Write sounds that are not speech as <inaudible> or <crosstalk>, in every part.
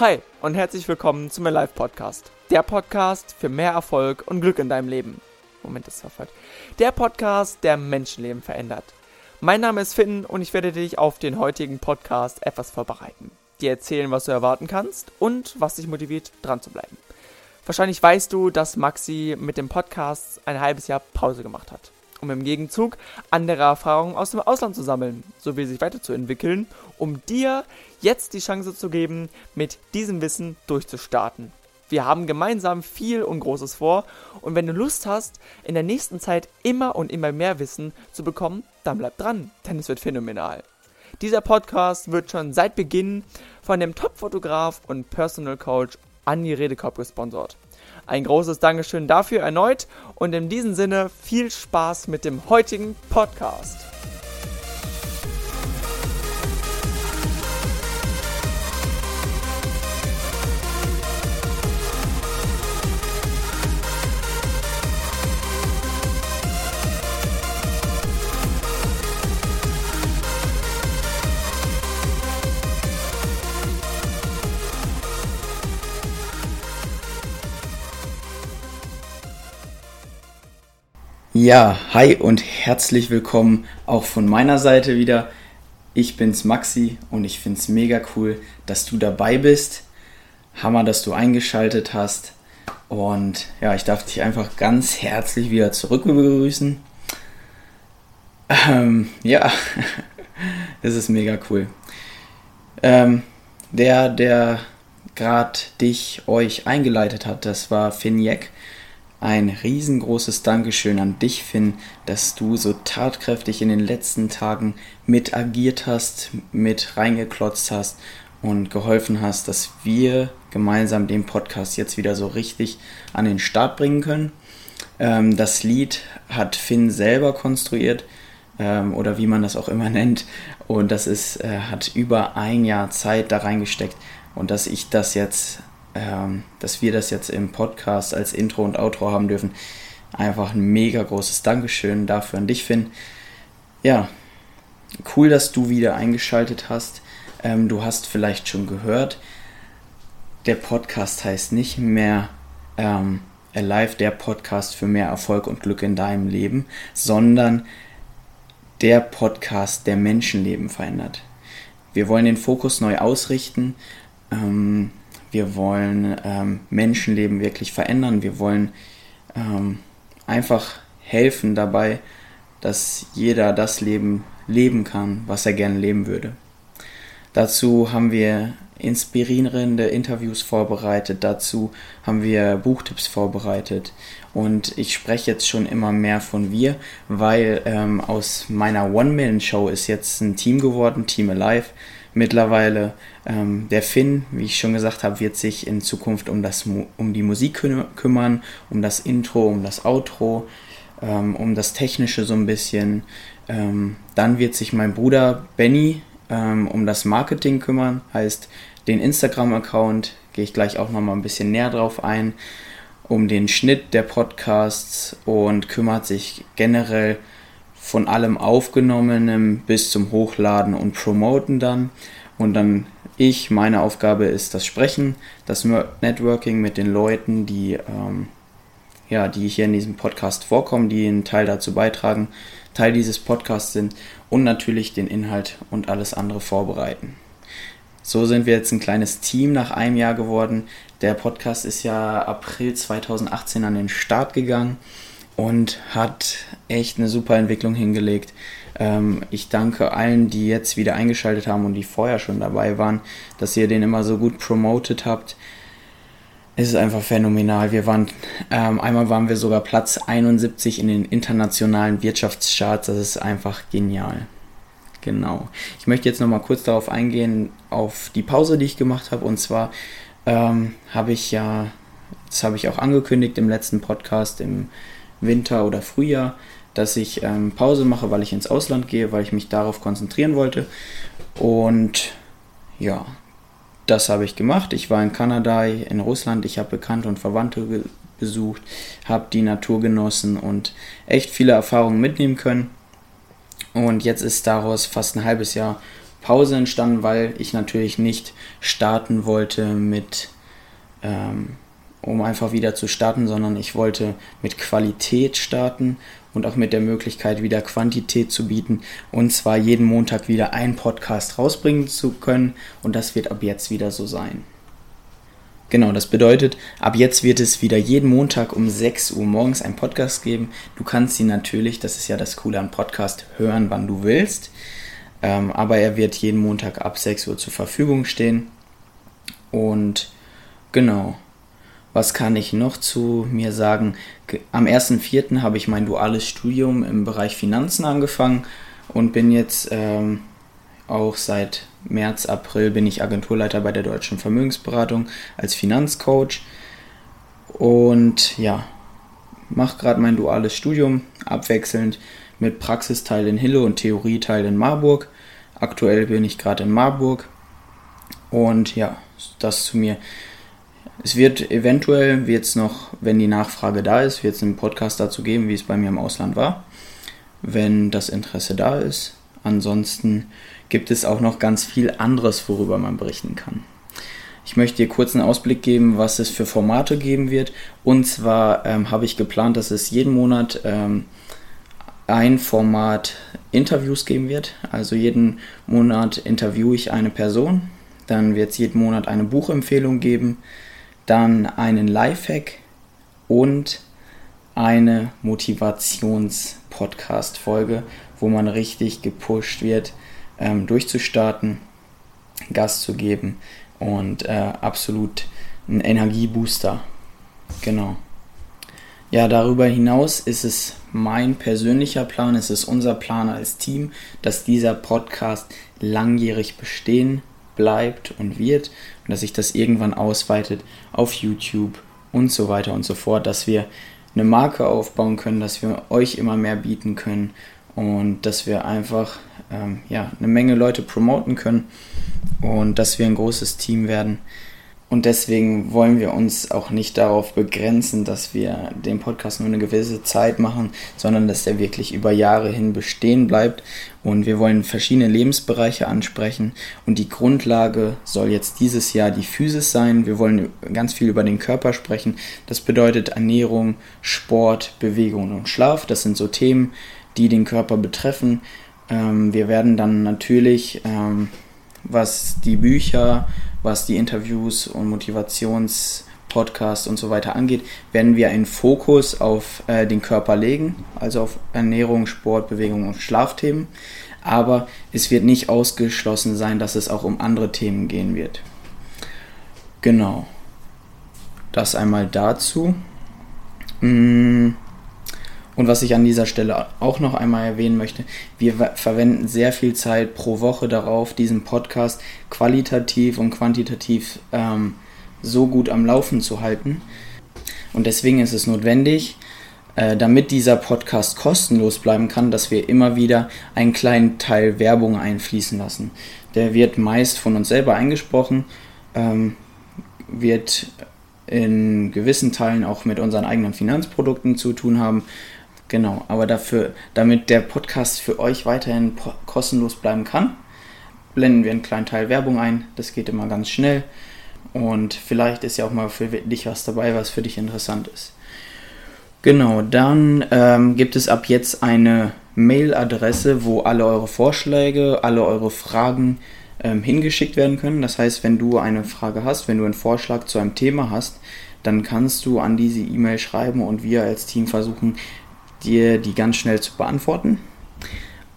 Hi und herzlich willkommen zum Live Podcast. Der Podcast für mehr Erfolg und Glück in deinem Leben. Moment, das war falsch. Der Podcast, der Menschenleben verändert. Mein Name ist Finn und ich werde dich auf den heutigen Podcast etwas vorbereiten. Dir erzählen, was du erwarten kannst und was dich motiviert, dran zu bleiben. Wahrscheinlich weißt du, dass Maxi mit dem Podcast ein halbes Jahr Pause gemacht hat, um im Gegenzug andere Erfahrungen aus dem Ausland zu sammeln, sowie sich weiterzuentwickeln, um dir jetzt die Chance zu geben, mit diesem Wissen durchzustarten. Wir haben gemeinsam viel und Großes vor und wenn du Lust hast, in der nächsten Zeit immer und immer mehr Wissen zu bekommen, dann bleib dran, denn es wird phänomenal. Dieser Podcast wird schon seit Beginn von dem Top-Fotograf und Personal Coach Anni Redekorb gesponsert. Ein großes Dankeschön dafür erneut und in diesem Sinne viel Spaß mit dem heutigen Podcast. Ja, hi und herzlich willkommen auch von meiner Seite wieder. Ich bin's Maxi und ich find's mega cool, dass du dabei bist. Hammer, dass du eingeschaltet hast. Und ja, ich darf dich einfach ganz herzlich wieder zurück begrüßen. Ähm, ja, <laughs> das ist mega cool. Ähm, der, der gerade dich, euch eingeleitet hat, das war Finn Jeck ein riesengroßes Dankeschön an dich, Finn, dass du so tatkräftig in den letzten Tagen mit agiert hast, mit reingeklotzt hast und geholfen hast, dass wir gemeinsam den Podcast jetzt wieder so richtig an den Start bringen können. Ähm, das Lied hat Finn selber konstruiert ähm, oder wie man das auch immer <laughs> nennt und das ist, äh, hat über ein Jahr Zeit da reingesteckt und dass ich das jetzt ähm, dass wir das jetzt im Podcast als Intro und Outro haben dürfen. Einfach ein mega großes Dankeschön dafür an dich, Finn. Ja, cool, dass du wieder eingeschaltet hast. Ähm, du hast vielleicht schon gehört, der Podcast heißt nicht mehr ähm, Alive, der Podcast für mehr Erfolg und Glück in deinem Leben, sondern der Podcast, der Menschenleben verändert. Wir wollen den Fokus neu ausrichten. Ähm, wir wollen ähm, Menschenleben wirklich verändern. Wir wollen ähm, einfach helfen dabei, dass jeder das Leben leben kann, was er gerne leben würde. Dazu haben wir inspirierende Interviews vorbereitet, dazu haben wir Buchtipps vorbereitet und ich spreche jetzt schon immer mehr von wir, weil ähm, aus meiner One-Man-Show ist jetzt ein Team geworden, Team Alive mittlerweile. Ähm, der Finn, wie ich schon gesagt habe, wird sich in Zukunft um, das, um die Musik kümmern, um das Intro, um das Outro, ähm, um das Technische so ein bisschen. Ähm, dann wird sich mein Bruder Benny ähm, um das Marketing kümmern, heißt den Instagram-Account, gehe ich gleich auch nochmal ein bisschen näher drauf ein, um den Schnitt der Podcasts und kümmert sich generell um von allem Aufgenommenem bis zum Hochladen und Promoten dann. Und dann ich, meine Aufgabe ist das Sprechen, das Networking mit den Leuten, die, ähm, ja, die hier in diesem Podcast vorkommen, die einen Teil dazu beitragen, Teil dieses Podcasts sind und natürlich den Inhalt und alles andere vorbereiten. So sind wir jetzt ein kleines Team nach einem Jahr geworden. Der Podcast ist ja April 2018 an den Start gegangen und hat echt eine super Entwicklung hingelegt. Ähm, ich danke allen, die jetzt wieder eingeschaltet haben und die vorher schon dabei waren, dass ihr den immer so gut promotet habt. Es ist einfach phänomenal. Wir waren, ähm, einmal waren wir sogar Platz 71 in den internationalen Wirtschaftscharts. Das ist einfach genial. Genau. Ich möchte jetzt nochmal kurz darauf eingehen, auf die Pause, die ich gemacht habe. Und zwar ähm, habe ich ja, das habe ich auch angekündigt im letzten Podcast, im Winter oder Frühjahr, dass ich ähm, Pause mache, weil ich ins Ausland gehe, weil ich mich darauf konzentrieren wollte. Und ja, das habe ich gemacht. Ich war in Kanada, in Russland, ich habe Bekannte und Verwandte besucht, habe die Natur genossen und echt viele Erfahrungen mitnehmen können. Und jetzt ist daraus fast ein halbes Jahr Pause entstanden, weil ich natürlich nicht starten wollte mit, ähm, um einfach wieder zu starten, sondern ich wollte mit Qualität starten und auch mit der Möglichkeit, wieder Quantität zu bieten und zwar jeden Montag wieder einen Podcast rausbringen zu können und das wird ab jetzt wieder so sein. Genau, das bedeutet, ab jetzt wird es wieder jeden Montag um 6 Uhr morgens einen Podcast geben. Du kannst ihn natürlich, das ist ja das Coole an Podcast, hören, wann du willst. Ähm, aber er wird jeden Montag ab 6 Uhr zur Verfügung stehen. Und genau, was kann ich noch zu mir sagen? Am 1.4. habe ich mein duales Studium im Bereich Finanzen angefangen und bin jetzt ähm, auch seit März, April bin ich Agenturleiter bei der Deutschen Vermögensberatung als Finanzcoach. Und ja, mache gerade mein duales Studium abwechselnd mit Praxisteil in Hille und Theorieteil in Marburg. Aktuell bin ich gerade in Marburg. Und ja, das zu mir. Es wird eventuell, wird es noch, wenn die Nachfrage da ist, wird es einen Podcast dazu geben, wie es bei mir im Ausland war. Wenn das Interesse da ist. Ansonsten gibt es auch noch ganz viel anderes, worüber man berichten kann. Ich möchte dir kurz einen Ausblick geben, was es für Formate geben wird. Und zwar ähm, habe ich geplant, dass es jeden Monat ähm, ein Format Interviews geben wird. Also jeden Monat interviewe ich eine Person. Dann wird es jeden Monat eine Buchempfehlung geben. Dann einen Lifehack und eine Motivations-Podcast-Folge, wo man richtig gepusht wird, ähm, durchzustarten, Gas zu geben und äh, absolut ein Energiebooster. Genau. Ja, darüber hinaus ist es mein persönlicher Plan, es ist unser Plan als Team, dass dieser Podcast langjährig bestehen bleibt und wird und dass sich das irgendwann ausweitet auf YouTube und so weiter und so fort, dass wir eine Marke aufbauen können, dass wir euch immer mehr bieten können und dass wir einfach ähm, ja, eine Menge Leute promoten können und dass wir ein großes Team werden. Und deswegen wollen wir uns auch nicht darauf begrenzen, dass wir den Podcast nur eine gewisse Zeit machen, sondern dass der wirklich über Jahre hin bestehen bleibt. Und wir wollen verschiedene Lebensbereiche ansprechen. Und die Grundlage soll jetzt dieses Jahr die Physis sein. Wir wollen ganz viel über den Körper sprechen. Das bedeutet Ernährung, Sport, Bewegung und Schlaf. Das sind so Themen, die den Körper betreffen. Ähm, wir werden dann natürlich, ähm, was die Bücher, was die Interviews und Motivationspodcasts und so weiter angeht, werden wir einen Fokus auf äh, den Körper legen, also auf Ernährung, Sport, Bewegung und Schlafthemen. Aber es wird nicht ausgeschlossen sein, dass es auch um andere Themen gehen wird. Genau. Das einmal dazu. Mmh. Und was ich an dieser Stelle auch noch einmal erwähnen möchte, wir verwenden sehr viel Zeit pro Woche darauf, diesen Podcast qualitativ und quantitativ ähm, so gut am Laufen zu halten. Und deswegen ist es notwendig, äh, damit dieser Podcast kostenlos bleiben kann, dass wir immer wieder einen kleinen Teil Werbung einfließen lassen. Der wird meist von uns selber eingesprochen, ähm, wird in gewissen Teilen auch mit unseren eigenen Finanzprodukten zu tun haben Genau, aber dafür, damit der Podcast für euch weiterhin kostenlos bleiben kann, blenden wir einen kleinen Teil Werbung ein. Das geht immer ganz schnell. Und vielleicht ist ja auch mal für dich was dabei, was für dich interessant ist. Genau, dann ähm, gibt es ab jetzt eine Mailadresse, wo alle eure Vorschläge, alle eure Fragen ähm, hingeschickt werden können. Das heißt, wenn du eine Frage hast, wenn du einen Vorschlag zu einem Thema hast, dann kannst du an diese E-Mail schreiben und wir als Team versuchen, dir die ganz schnell zu beantworten.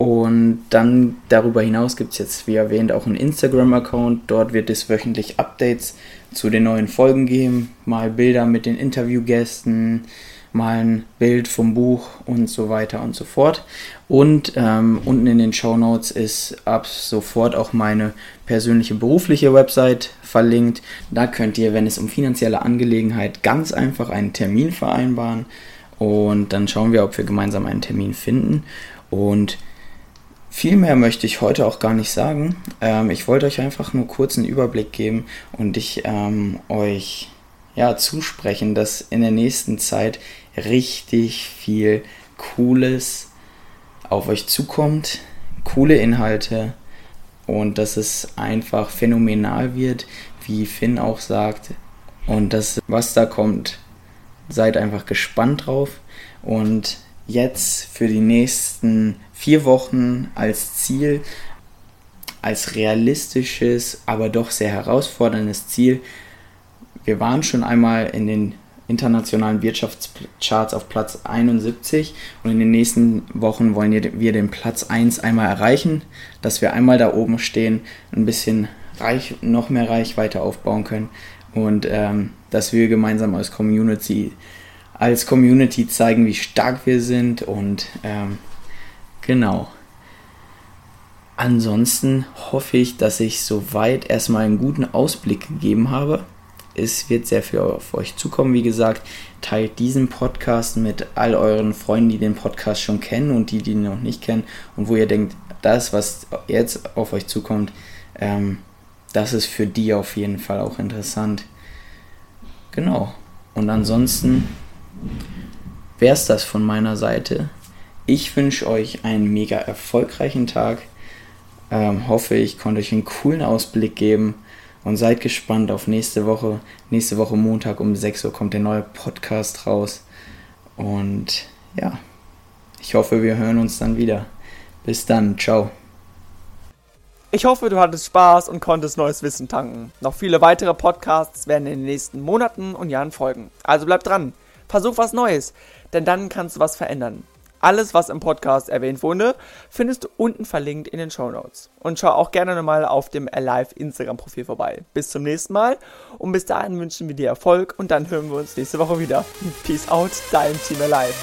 Und dann darüber hinaus gibt es jetzt, wie erwähnt, auch einen Instagram-Account. Dort wird es wöchentlich Updates zu den neuen Folgen geben. Mal Bilder mit den Interviewgästen, mal ein Bild vom Buch und so weiter und so fort. Und ähm, unten in den Show Notes ist ab sofort auch meine persönliche berufliche Website verlinkt. Da könnt ihr, wenn es um finanzielle Angelegenheit ganz einfach einen Termin vereinbaren. Und dann schauen wir, ob wir gemeinsam einen Termin finden. Und viel mehr möchte ich heute auch gar nicht sagen. Ähm, ich wollte euch einfach nur kurz einen Überblick geben und ich ähm, euch ja, zusprechen, dass in der nächsten Zeit richtig viel Cooles auf euch zukommt. Coole Inhalte. und dass es einfach phänomenal wird, wie Finn auch sagt. Und das, was da kommt, seid einfach gespannt drauf. Und jetzt für die nächsten vier Wochen als Ziel, als realistisches, aber doch sehr herausforderndes Ziel. Wir waren schon einmal in den internationalen Wirtschaftscharts auf Platz 71 und in den nächsten Wochen wollen wir den Platz 1 einmal erreichen, dass wir einmal da oben stehen, ein bisschen reich, noch mehr Reichweite aufbauen können und ähm, dass wir gemeinsam als Community als Community zeigen, wie stark wir sind und ähm, genau. Ansonsten hoffe ich, dass ich soweit erstmal einen guten Ausblick gegeben habe. Es wird sehr viel auf euch zukommen, wie gesagt. Teilt diesen Podcast mit all euren Freunden, die den Podcast schon kennen und die, die ihn noch nicht kennen und wo ihr denkt, das, was jetzt auf euch zukommt, ähm, das ist für die auf jeden Fall auch interessant. Genau. Und ansonsten wäre es das von meiner Seite. Ich wünsche euch einen mega erfolgreichen Tag. Ähm, hoffe, ich konnte euch einen coolen Ausblick geben und seid gespannt auf nächste Woche. Nächste Woche Montag um 6 Uhr kommt der neue Podcast raus. Und ja, ich hoffe, wir hören uns dann wieder. Bis dann, ciao. Ich hoffe, du hattest Spaß und konntest neues Wissen tanken. Noch viele weitere Podcasts werden in den nächsten Monaten und Jahren folgen. Also bleib dran. Versuch was Neues, denn dann kannst du was verändern. Alles, was im Podcast erwähnt wurde, findest du unten verlinkt in den Show Notes. Und schau auch gerne nochmal auf dem Alive Instagram-Profil vorbei. Bis zum nächsten Mal und bis dahin wünschen wir dir Erfolg und dann hören wir uns nächste Woche wieder. Peace out, dein Team Alive.